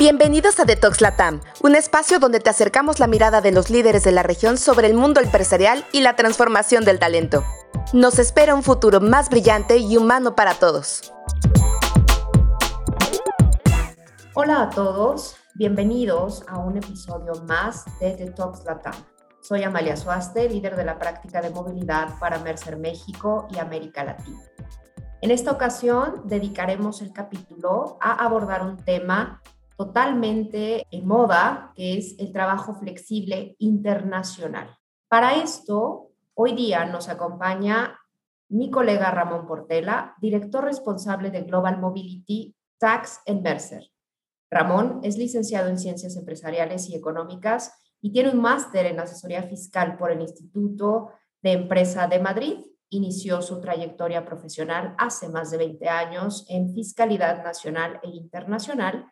Bienvenidos a Detox Latam, un espacio donde te acercamos la mirada de los líderes de la región sobre el mundo empresarial y la transformación del talento. Nos espera un futuro más brillante y humano para todos. Hola a todos, bienvenidos a un episodio más de Detox Latam. Soy Amalia Suaste, líder de la práctica de movilidad para Mercer México y América Latina. En esta ocasión dedicaremos el capítulo a abordar un tema totalmente en moda, que es el trabajo flexible internacional. Para esto, hoy día nos acompaña mi colega Ramón Portela, director responsable de Global Mobility Tax en Mercer. Ramón es licenciado en Ciencias Empresariales y Económicas y tiene un máster en asesoría fiscal por el Instituto de Empresa de Madrid. Inició su trayectoria profesional hace más de 20 años en fiscalidad nacional e internacional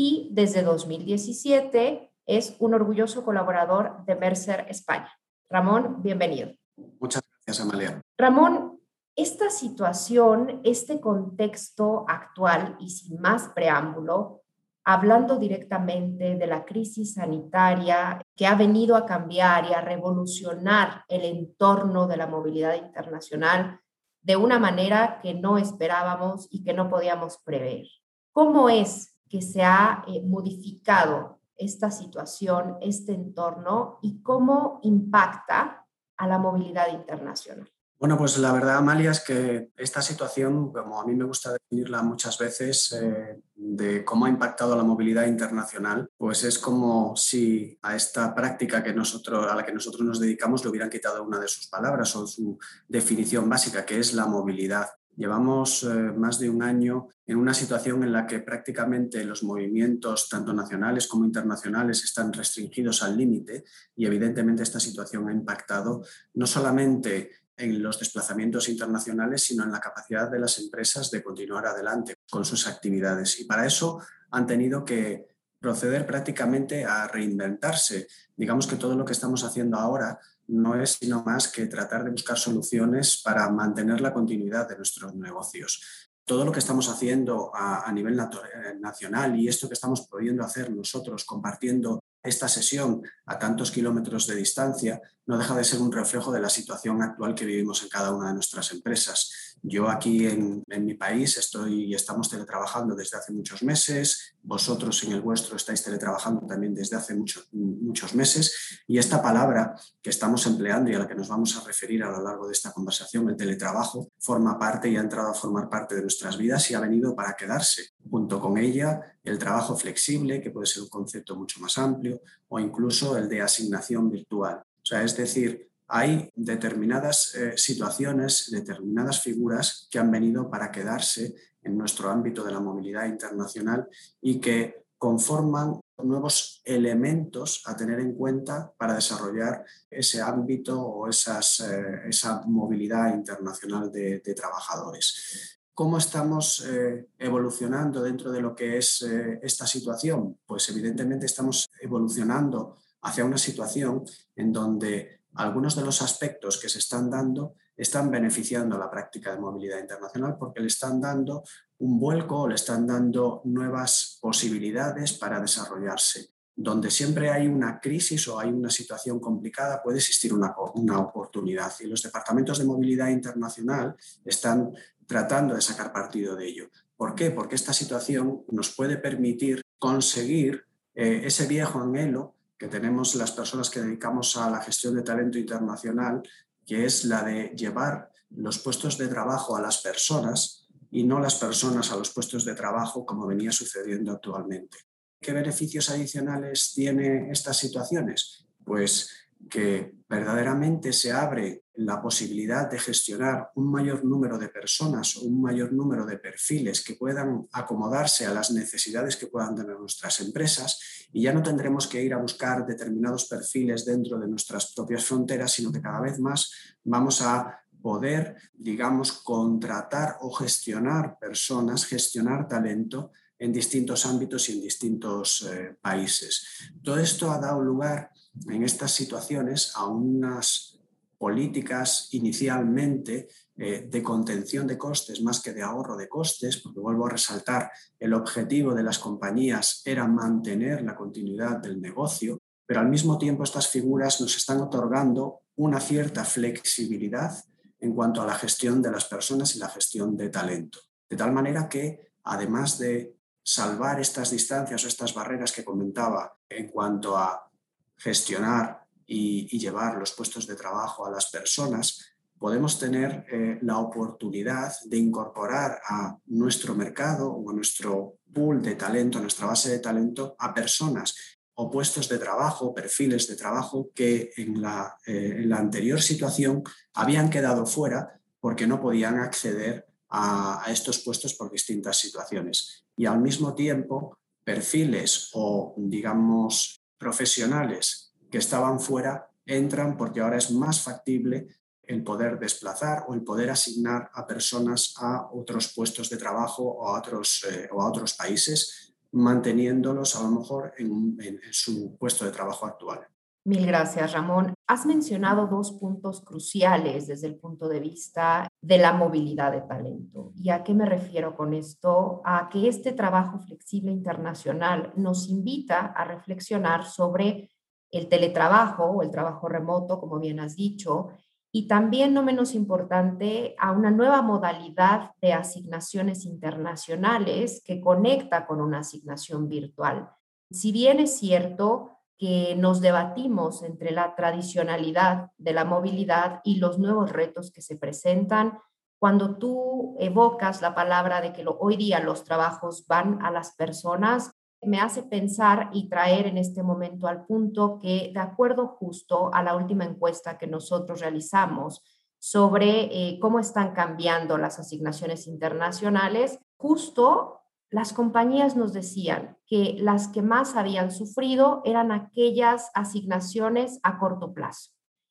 y desde 2017 es un orgulloso colaborador de Mercer España. Ramón, bienvenido. Muchas gracias, Amalia. Ramón, esta situación, este contexto actual y sin más preámbulo, hablando directamente de la crisis sanitaria que ha venido a cambiar y a revolucionar el entorno de la movilidad internacional de una manera que no esperábamos y que no podíamos prever. ¿Cómo es que se ha eh, modificado esta situación, este entorno y cómo impacta a la movilidad internacional. Bueno, pues la verdad, Amalia, es que esta situación, como a mí me gusta definirla muchas veces, eh, de cómo ha impactado la movilidad internacional, pues es como si a esta práctica que nosotros, a la que nosotros nos dedicamos le hubieran quitado una de sus palabras o su definición básica, que es la movilidad. Llevamos eh, más de un año en una situación en la que prácticamente los movimientos, tanto nacionales como internacionales, están restringidos al límite y evidentemente esta situación ha impactado no solamente en los desplazamientos internacionales, sino en la capacidad de las empresas de continuar adelante con sus actividades. Y para eso han tenido que proceder prácticamente a reinventarse. Digamos que todo lo que estamos haciendo ahora no es sino más que tratar de buscar soluciones para mantener la continuidad de nuestros negocios. Todo lo que estamos haciendo a, nivel eh, nacional y esto que estamos pudiendo hacer nosotros compartiendo esta sesión a tantos kilómetros de distancia no deja de ser un reflejo de la situación actual que vivimos en cada una de nuestras empresas. Yo aquí en, mi país estoy y estamos teletrabajando desde hace muchos meses, vosotros en el vuestro estáis teletrabajando también desde hace muchos muchos meses y esta palabra que estamos empleando y a la que nos vamos a referir a lo largo de esta conversación, el teletrabajo, forma parte y ha entrado a formar parte de nuestras vidas y ha venido para quedarse. Junto con ella, el trabajo flexible, que puede ser un concepto mucho más amplio, o incluso el de asignación virtual. Sea, es decir, hay determinadas eh, situaciones, determinadas figuras que han venido para quedarse en nuestro ámbito de la movilidad internacional y que conforman nuevos elementos a tener en cuenta para desarrollar ese ámbito o esas, eh, esa movilidad internacional de, trabajadores. ¿Cómo estamos eh, evolucionando dentro de lo que es esta situación? Pues evidentemente estamos evolucionando hacia una situación en donde algunos de los aspectos que se están dando están beneficiando a la práctica de movilidad internacional porque le están dando un vuelco o le están dando nuevas posibilidades para desarrollarse. Donde siempre hay una crisis o hay una situación complicada puede existir una, una oportunidad y los departamentos de movilidad internacional están tratando de sacar partido de ello. ¿Por qué? Porque esta situación nos puede permitir conseguir eh, ese viejo anhelo que tenemos las personas que dedicamos a la gestión de talento internacional, que es la de llevar los puestos de trabajo a las personas y no las personas a los puestos de trabajo como venía sucediendo actualmente. ¿Qué beneficios adicionales tiene estas situaciones? Pues que verdaderamente se abre la posibilidad de gestionar un mayor número de personas o un mayor número de perfiles que puedan acomodarse a las necesidades que puedan tener nuestras empresas y ya no tendremos que ir a buscar determinados perfiles dentro de nuestras propias fronteras, sino que cada vez más vamos a poder, digamos, contratar o gestionar personas, gestionar talento en distintos ámbitos y en distintos eh, países. Todo esto ha dado lugar en estas situaciones a unas políticas inicialmente eh, de contención de costes más que de ahorro de costes, porque vuelvo a resaltar, el objetivo de las compañías era mantener la continuidad del negocio, pero al mismo tiempo estas figuras nos están otorgando una cierta flexibilidad en cuanto a la gestión de las personas y la gestión de talento. De tal manera que, además de salvar estas distancias o estas barreras que comentaba en cuanto a gestionar y, llevar los puestos de trabajo a las personas, podemos tener eh, la oportunidad de incorporar a nuestro mercado o a nuestro pool de talento, a nuestra base de talento, a personas o puestos de trabajo, perfiles de trabajo que en la, eh, en la anterior situación habían quedado fuera porque no podían acceder a, estos puestos por distintas situaciones. Y al mismo tiempo, perfiles o, digamos, profesionales que estaban fuera entran porque ahora es más factible el poder desplazar o el poder asignar a personas a otros puestos de trabajo o a otros, eh, o a otros países, manteniéndolos a lo mejor en su puesto de trabajo actual. Mil gracias, Ramón. Has mencionado dos puntos cruciales desde el punto de vista de la movilidad de talento. ¿Y a qué me refiero con esto? A que este trabajo flexible internacional nos invita a reflexionar sobre el teletrabajo o el trabajo remoto, como bien has dicho, y también, no menos importante, a una nueva modalidad de asignaciones internacionales que conecta con una asignación virtual. Si bien es cierto, que nos debatimos entre la tradicionalidad de la movilidad y los nuevos retos que se presentan. Cuando tú evocas la palabra de que hoy día los trabajos van a las personas, me hace pensar y traer en este momento al punto que, de acuerdo justo a la última encuesta que nosotros realizamos sobre eh, cómo están cambiando las asignaciones internacionales, justo las compañías nos decían que las que más habían sufrido eran aquellas asignaciones a corto plazo.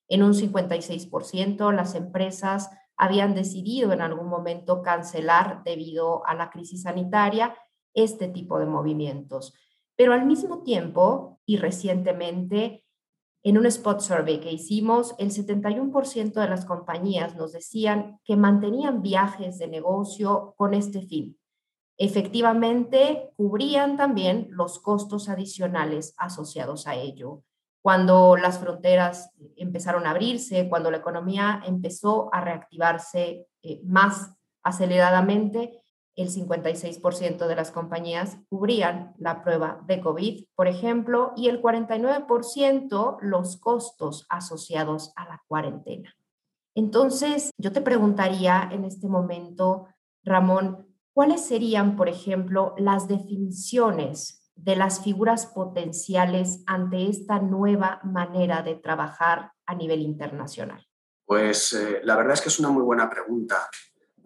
En un 56% las empresas habían decidido en algún momento cancelar debido a la crisis sanitaria este tipo de movimientos. Pero al mismo tiempo, y recientemente, en un spot survey que hicimos, el 71% de las compañías nos decían que mantenían viajes de negocio con este fin, efectivamente cubrían también los costos adicionales asociados a ello. Cuando las fronteras empezaron a abrirse, cuando la economía empezó a reactivarse eh, más aceleradamente, el 56% de las compañías cubrían la prueba de COVID, por ejemplo, y el 49% los costos asociados a la cuarentena. Entonces, yo te preguntaría en este momento, Ramón, ¿cuáles serían, por ejemplo, las definiciones de las figuras potenciales ante esta nueva manera de trabajar a nivel internacional? Pues eh, la verdad es que es una muy buena pregunta,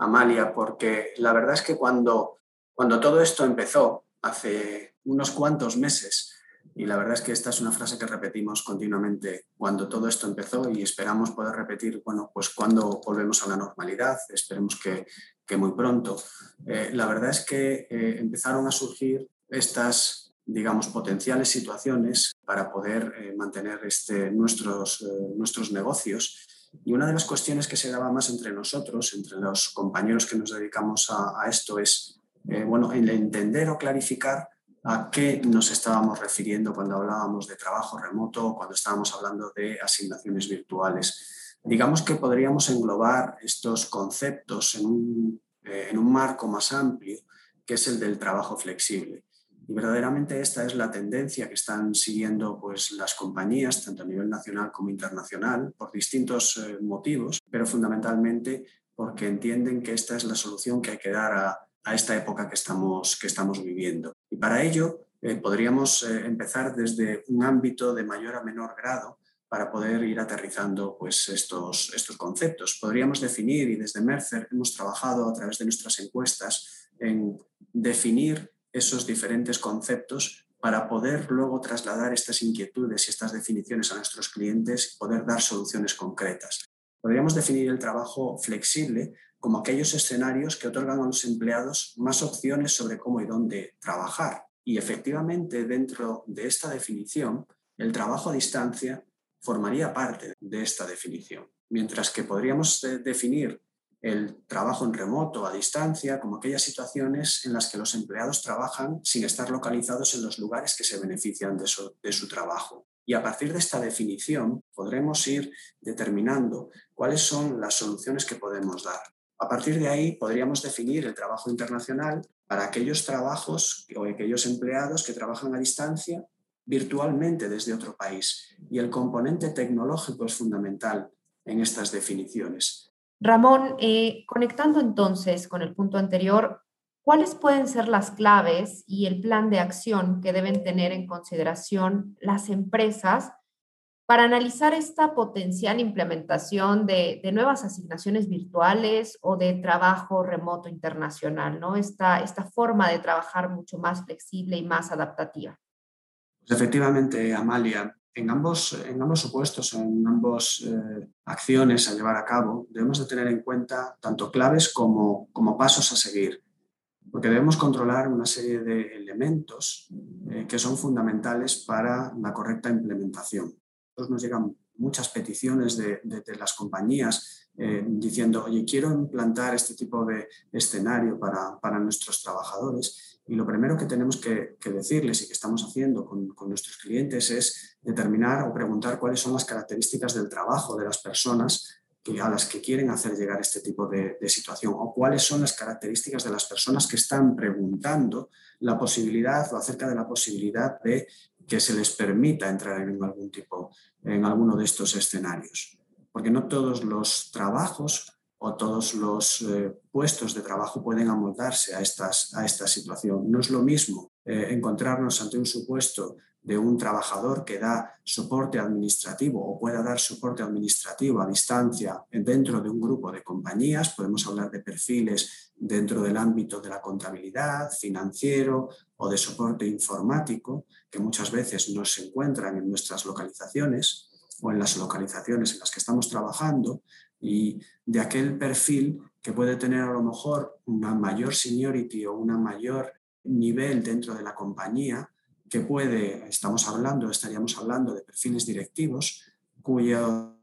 Amalia, porque la verdad es que cuando, cuando todo esto empezó, hace unos cuantos meses, y la verdad es que esta es una frase que repetimos continuamente cuando todo esto empezó y esperamos poder repetir, bueno, pues cuando volvemos a la normalidad, esperemos que, muy pronto. Eh, la verdad es que eh, empezaron a surgir estas, digamos, potenciales situaciones para poder eh, mantener este, nuestros, nuestros negocios. Y una de las cuestiones que se daba más entre nosotros, entre los compañeros que nos dedicamos a, esto, es, bueno, el entender o clarificar a qué nos estábamos refiriendo cuando hablábamos de trabajo remoto o cuando estábamos hablando de asignaciones virtuales. Digamos que podríamos englobar estos conceptos en un, eh, en un marco más amplio, que es el del trabajo flexible. Y verdaderamente esta es la tendencia que están siguiendo pues, las compañías, tanto a nivel nacional como internacional, por distintos eh, motivos, pero fundamentalmente porque entienden que esta es la solución que hay que dar a, a esta época que estamos, que estamos viviendo. Y para ello eh, podríamos eh, empezar desde un ámbito de mayor a menor grado para poder ir aterrizando pues, estos, estos conceptos. Podríamos definir, y desde Mercer hemos trabajado a través de nuestras encuestas en definir esos diferentes conceptos para poder luego trasladar estas inquietudes y estas definiciones a nuestros clientes y poder dar soluciones concretas. Podríamos definir el trabajo flexible como aquellos escenarios que otorgan a los empleados más opciones sobre cómo y dónde trabajar. Y efectivamente, dentro de esta definición, el trabajo a distancia formaría parte de esta definición. Mientras que podríamos eh, definir el trabajo en remoto, a distancia, como aquellas situaciones en las que los empleados trabajan sin estar localizados en los lugares que se benefician de su, trabajo. Y a partir de esta definición podremos ir determinando cuáles son las soluciones que podemos dar. A partir de ahí podríamos definir el trabajo internacional para aquellos trabajos o aquellos empleados que trabajan a distancia virtualmente desde otro país. Y el componente tecnológico es fundamental en estas definiciones. Ramón, eh, conectando entonces con el punto anterior, ¿cuáles pueden ser las claves y el plan de acción que deben tener en consideración las empresas para analizar esta potencial implementación de, nuevas asignaciones virtuales o de trabajo remoto internacional, ¿no? Esta, esta forma de trabajar mucho más flexible y más adaptativa. Pues efectivamente, Amalia, en ambos, en ambos supuestos, en ambas eh, acciones a llevar a cabo, debemos de tener en cuenta tanto claves como, como pasos a seguir, porque debemos controlar una serie de elementos eh, que son fundamentales para la correcta implementación. Nos llegan muchas peticiones de, las compañías eh, diciendo, oye, quiero implantar este tipo de escenario para, para nuestros trabajadores y lo primero que tenemos que, decirles y que estamos haciendo con, nuestros clientes es determinar o preguntar cuáles son las características del trabajo de las personas a las que quieren hacer llegar este tipo de, situación o cuáles son las características de las personas que están preguntando la posibilidad o acerca de la posibilidad de que se les permita entrar en algún tipo, en alguno de estos escenarios. Porque no todos los trabajos o todos los eh, puestos de trabajo pueden amoldarse a, estas, a esta situación. No es lo mismo eh, encontrarnos ante un supuesto de un trabajador que da soporte administrativo o pueda dar soporte administrativo a distancia dentro de un grupo de compañías. Podemos hablar de perfiles dentro del ámbito de la contabilidad, financiero o de soporte informático, que muchas veces no se encuentran en nuestras localizaciones o en las localizaciones en las que estamos trabajando, y de aquel perfil que puede tener a lo mejor una mayor seniority o un mayor nivel dentro de la compañía, que puede, estamos hablando, estaríamos hablando de perfiles directivos cuyo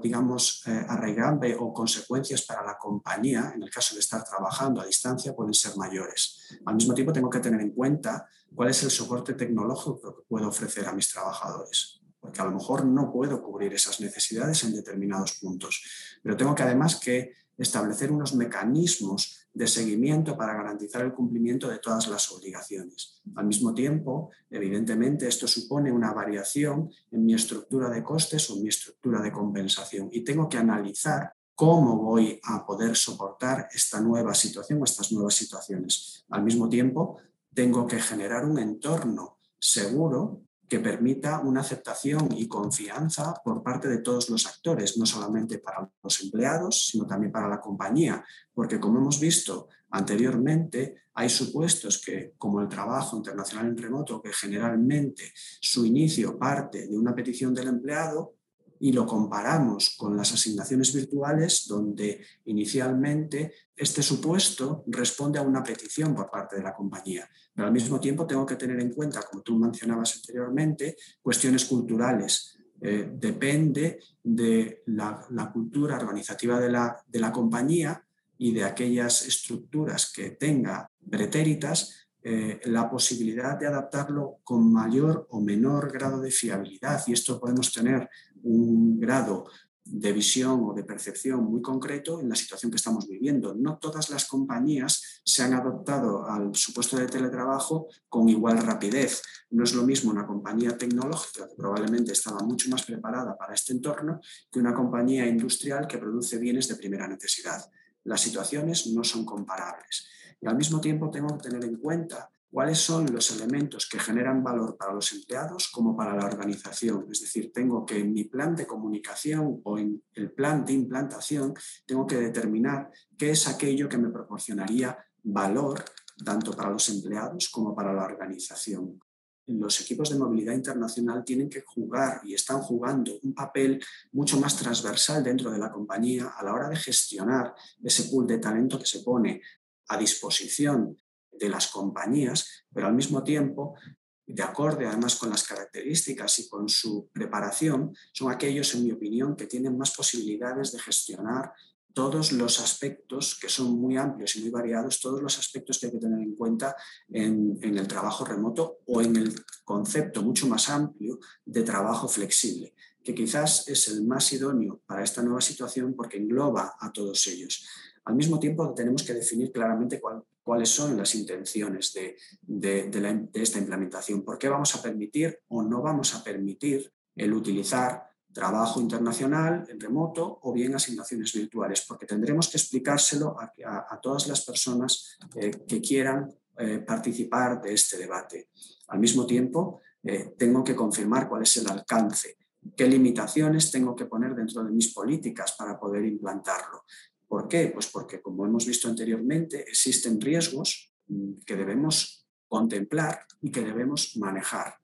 digamos, eh, arraigante o consecuencias para la compañía, en el caso de estar trabajando a distancia, pueden ser mayores. Al mismo tiempo, tengo que tener en cuenta cuál es el soporte tecnológico que puedo ofrecer a mis trabajadores porque a lo mejor no puedo cubrir esas necesidades en determinados puntos. Pero tengo que además que establecer unos mecanismos de seguimiento para garantizar el cumplimiento de todas las obligaciones. Al mismo tiempo, evidentemente, esto supone una variación en mi estructura de costes o en mi estructura de compensación y tengo que analizar cómo voy a poder soportar esta nueva situación o estas nuevas situaciones. Al mismo tiempo, tengo que generar un entorno seguro que permita una aceptación y confianza por parte de todos los actores, no solamente para los empleados, sino también para la compañía, porque como hemos visto anteriormente, hay supuestos que, como el trabajo internacional en remoto, que generalmente su inicio parte de una petición del empleado, y lo comparamos con las asignaciones virtuales, donde inicialmente este supuesto responde a una petición por parte de la compañía. Pero al mismo tiempo tengo que tener en cuenta, como tú mencionabas anteriormente, cuestiones culturales. Eh, depende de la, cultura organizativa de la, de la compañía y de aquellas estructuras que tenga pretéritas, eh, la posibilidad de adaptarlo con mayor o menor grado de fiabilidad. Y esto podemos tener un grado de visión o de percepción muy concreto en la situación que estamos viviendo. No todas las compañías se han adoptado al supuesto de teletrabajo con igual rapidez. No es lo mismo una compañía tecnológica que probablemente estaba mucho más preparada para este entorno que una compañía industrial que produce bienes de primera necesidad. Las situaciones no son comparables. Y al mismo tiempo tengo que tener en cuenta cuáles son los elementos que generan valor para los empleados como para la organización. Es decir, tengo que en mi plan de comunicación o en el plan de implantación, tengo que determinar qué es aquello que me proporcionaría valor tanto para los empleados como para la organización. Los equipos de movilidad internacional tienen que jugar y están jugando un papel mucho más transversal dentro de la compañía a la hora de gestionar ese pool de talento que se pone a disposición de las compañías, pero al mismo tiempo, de acorde además con las características y con su preparación, son aquellos, en mi opinión, que tienen más posibilidades de gestionar todos los aspectos que son muy amplios y muy variados, todos los aspectos que hay que tener en cuenta en, el trabajo remoto o en el concepto mucho más amplio de trabajo flexible, que quizás es el más idóneo para esta nueva situación porque engloba a todos ellos. Al mismo tiempo, tenemos que definir claramente cuáles son las intenciones de, esta implementación, por qué vamos a permitir o no vamos a permitir el utilizar trabajo internacional en remoto o bien asignaciones virtuales, porque tendremos que explicárselo a, todas las personas eh, que quieran eh, participar de este debate. Al mismo tiempo, eh, tengo que confirmar cuál es el alcance, qué limitaciones tengo que poner dentro de mis políticas para poder implantarlo. ¿Por qué? Pues porque, como hemos visto anteriormente, existen riesgos mm, que debemos contemplar y que debemos manejar.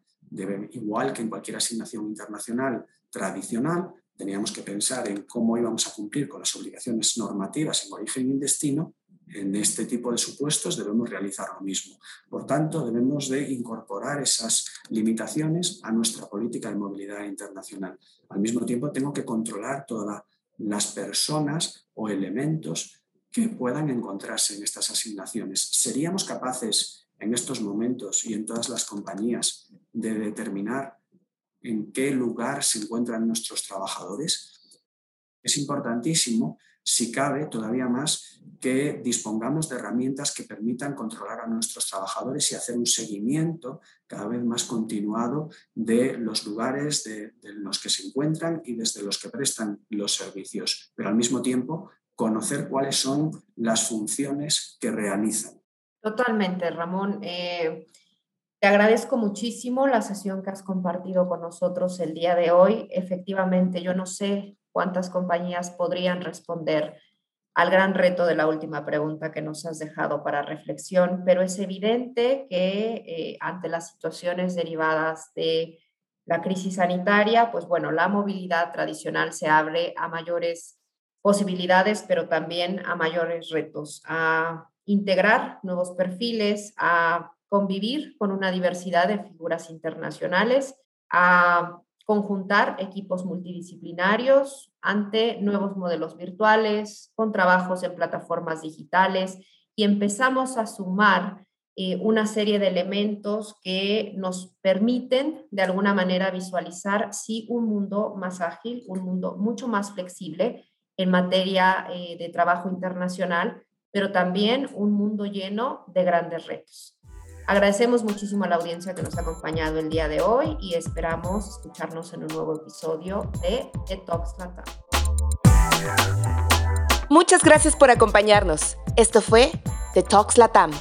igual que en cualquier asignación internacional tradicional, teníamos que pensar en cómo íbamos a cumplir con las obligaciones normativas en origen y destino, en este tipo de supuestos debemos realizar lo mismo. Por tanto, debemos de incorporar esas limitaciones a nuestra política de movilidad internacional. Al mismo tiempo, tengo que controlar todas las personas o elementos que puedan encontrarse en estas asignaciones. ¿Seríamos capaces en estos momentos y en todas las compañías de determinar en qué lugar se encuentran nuestros trabajadores. Es importantísimo, si cabe, todavía más, que dispongamos de herramientas que permitan controlar a nuestros trabajadores y hacer un seguimiento cada vez más continuado de los lugares de, los que se encuentran y desde los que prestan los servicios, pero al mismo tiempo conocer cuáles son las funciones que realizan. Totalmente, Ramón. Eh, te agradezco muchísimo la sesión que has compartido con nosotros el día de hoy. Efectivamente, yo no sé cuántas compañías podrían responder al gran reto de la última pregunta que nos has dejado para reflexión, pero es evidente que eh, ante las situaciones derivadas de la crisis sanitaria, pues bueno, la movilidad tradicional se abre a mayores posibilidades, pero también a mayores retos, a integrar nuevos perfiles, a convivir con una diversidad de figuras internacionales, a conjuntar equipos multidisciplinarios ante nuevos modelos virtuales, con trabajos en plataformas digitales y empezamos a sumar eh, una serie de elementos que nos permiten de alguna manera visualizar sí un mundo más ágil, un mundo mucho más flexible en materia eh, de trabajo internacional, pero también un mundo lleno de grandes retos. Agradecemos muchísimo a la audiencia que nos ha acompañado el día de hoy y esperamos escucharnos en un nuevo episodio de The Talks Latam. Muchas gracias por acompañarnos. Esto fue The Talks Latam